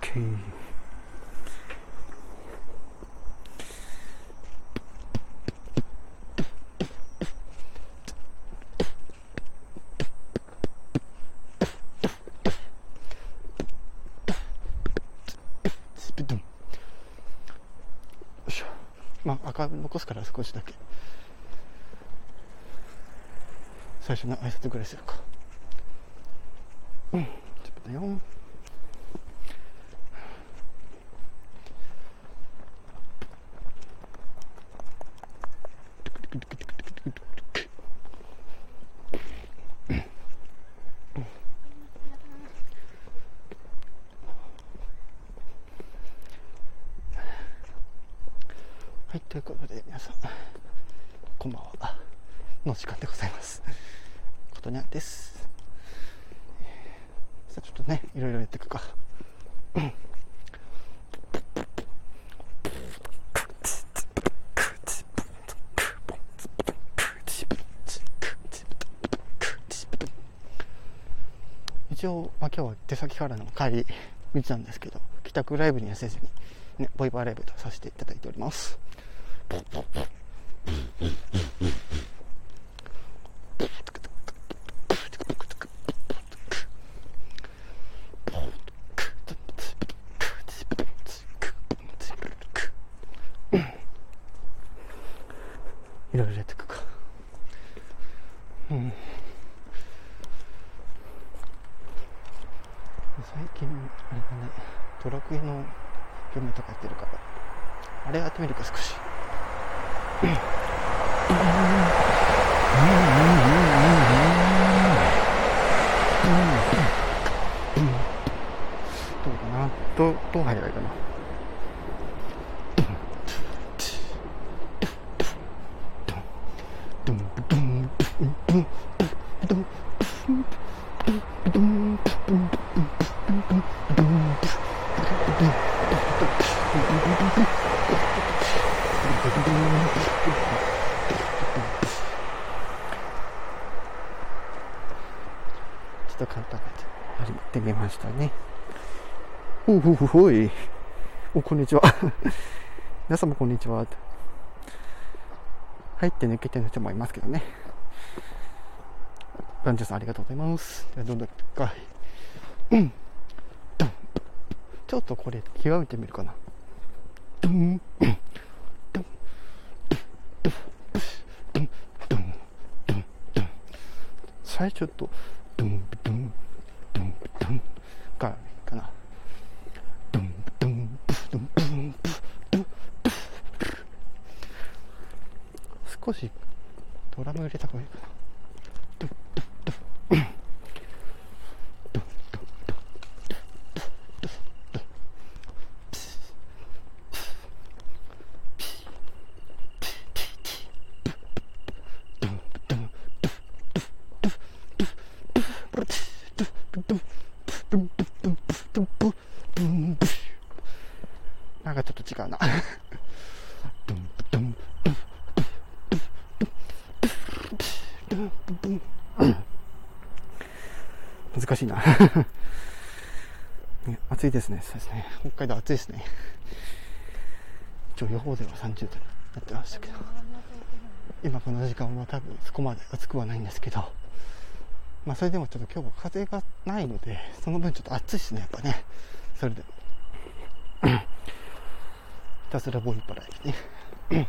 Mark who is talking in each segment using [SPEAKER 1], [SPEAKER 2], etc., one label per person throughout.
[SPEAKER 1] Okay. Spidum. まあ、赤残すから少しだけ。最初の挨拶ぐらいするか。うん。ち10分だよ。はい、ということで皆さん、こんばんは。の時間でございます。ことにゃです。さあ、ちょっとね、いろいろやっていくか。一応、まあ、今日は出先からの帰り見てたんですけど帰宅ライブにはせずに、ね、ボイパーライブとさせていただいております。るか少し。どうかな？どどう入ればいいかな？ちょっと簡単な歩いってみましたね。おほほほい。おこんにちは。皆様こんにちは。入って抜けてる人もいますけどね。バンジュさんありがとうございます。じゃあどんどん一いうんちょっとこれ極めてみるかな。ドンドンドンドンドンドンドン最初とドンドンドンドンかなドンドンドンンドン少しドラム入れた方がいいかな難しいな、暑いですね。そうですね。北海道暑いですね。一応予報では30度になってましたけど、今この時間は多分そこまで暑くはないんですけど、まあそれでもちょっと今日は風がないので、その分ちょっと暑いですね、やっぱね。それでも。ひたすらボイパラ駅ね。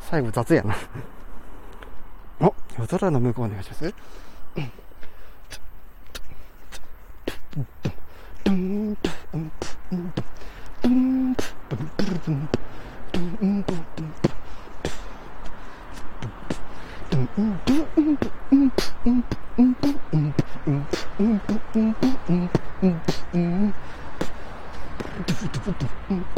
[SPEAKER 1] 最後雑やな お、夜空の向こうお願いします。Mm-hmm.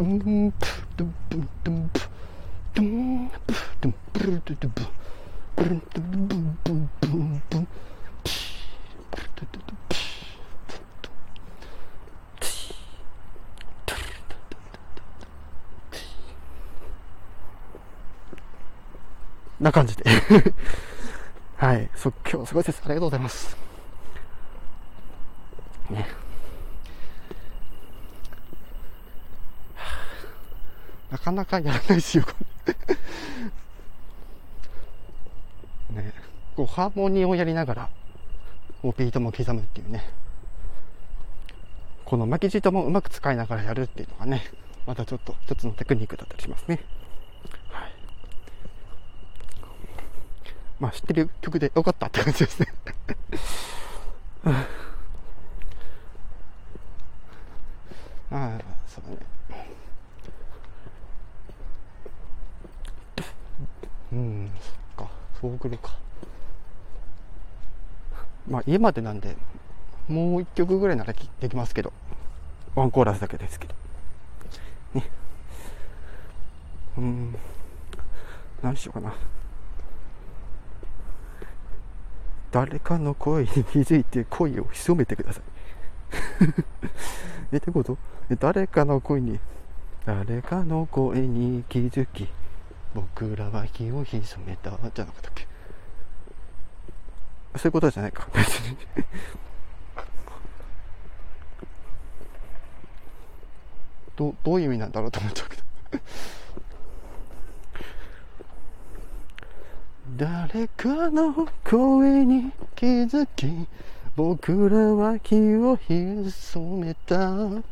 [SPEAKER 1] Mm-hmm. な感じで。はい。即興すごいです。ありがとうございます。ね。なかなかやらないですよね。こうハーモニーをやりながらこうビートも刻むっていうね。この巻き舌もうまく使いながらやるっていうのがねまたちょっと一つのテクニックだったりしますね。まあ知ってる曲でよかったって感じですね ああ、そうだね。うん、そっか、そうくるか。まあ家までなんで、もう一曲ぐらいならできますけど、ワンコーラスだけですけど。ね。うん、何しようかな。誰かの声に気づいて声を潜めてください。え、ってこと？誰かの声に、誰かの声に気づき、僕らは火を潜めた、じゃなかったっけ？そういうことじゃないか、別に。どどういう意味なんだろうと思っちゃうけど。誰かの声に気づき僕らは火を潜めた。ま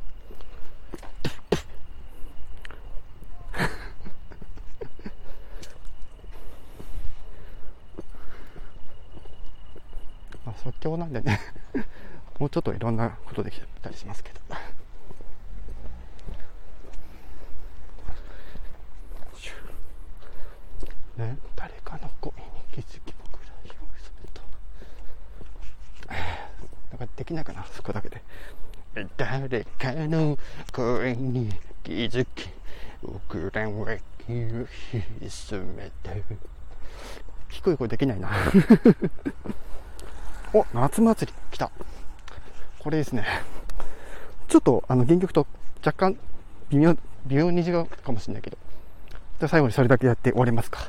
[SPEAKER 1] あ即興なんでね。もうちょっといろんなことできたりしますけど。ね誰かの声に気づき僕ら火を潜めた。なんかできないかなそこだけで。誰かの声に気づき僕らは気を潜めた低い声できないなお夏祭り来た。これですね。ちょっとあの原曲と若干微妙微妙に違うかもしれないけど。じゃあ最後にそれだけやって終わりますか。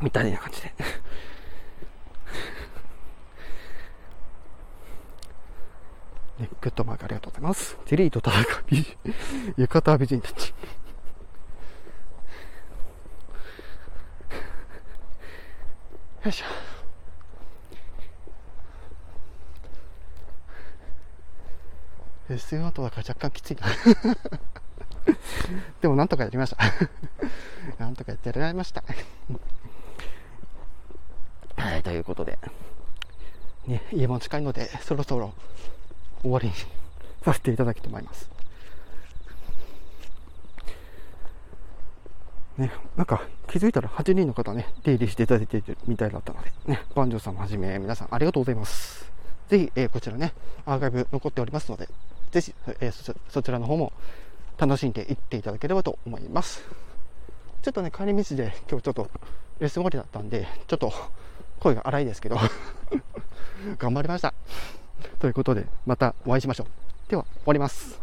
[SPEAKER 1] みたいな感じで。ね、グッドマークありがとうございます。デリート田中美人、浴衣美人たち。よいしょ。SN 後だから若干きついな。でもなんとかやりました。なんとかやってられました。はい、ということで、ね、家も近いので、そろそろ終わりにさせていただきたいと思います。ね、なんか気づいたら8人の方ね、出入りしていただいているみたいだったので、ね、番長さんをはじめ皆さんありがとうございます。ぜひ、えーこちらね、アーカイブ残っておりますので、ぜひ、えーそそちらの方も楽しんでいっていただければと思います。ちょっとね、帰り道で今日ちょっとレッスン終わりだったんで、ちょっと声が荒いですけど、頑張りました。ということで、またお会いしましょう。では、終わります。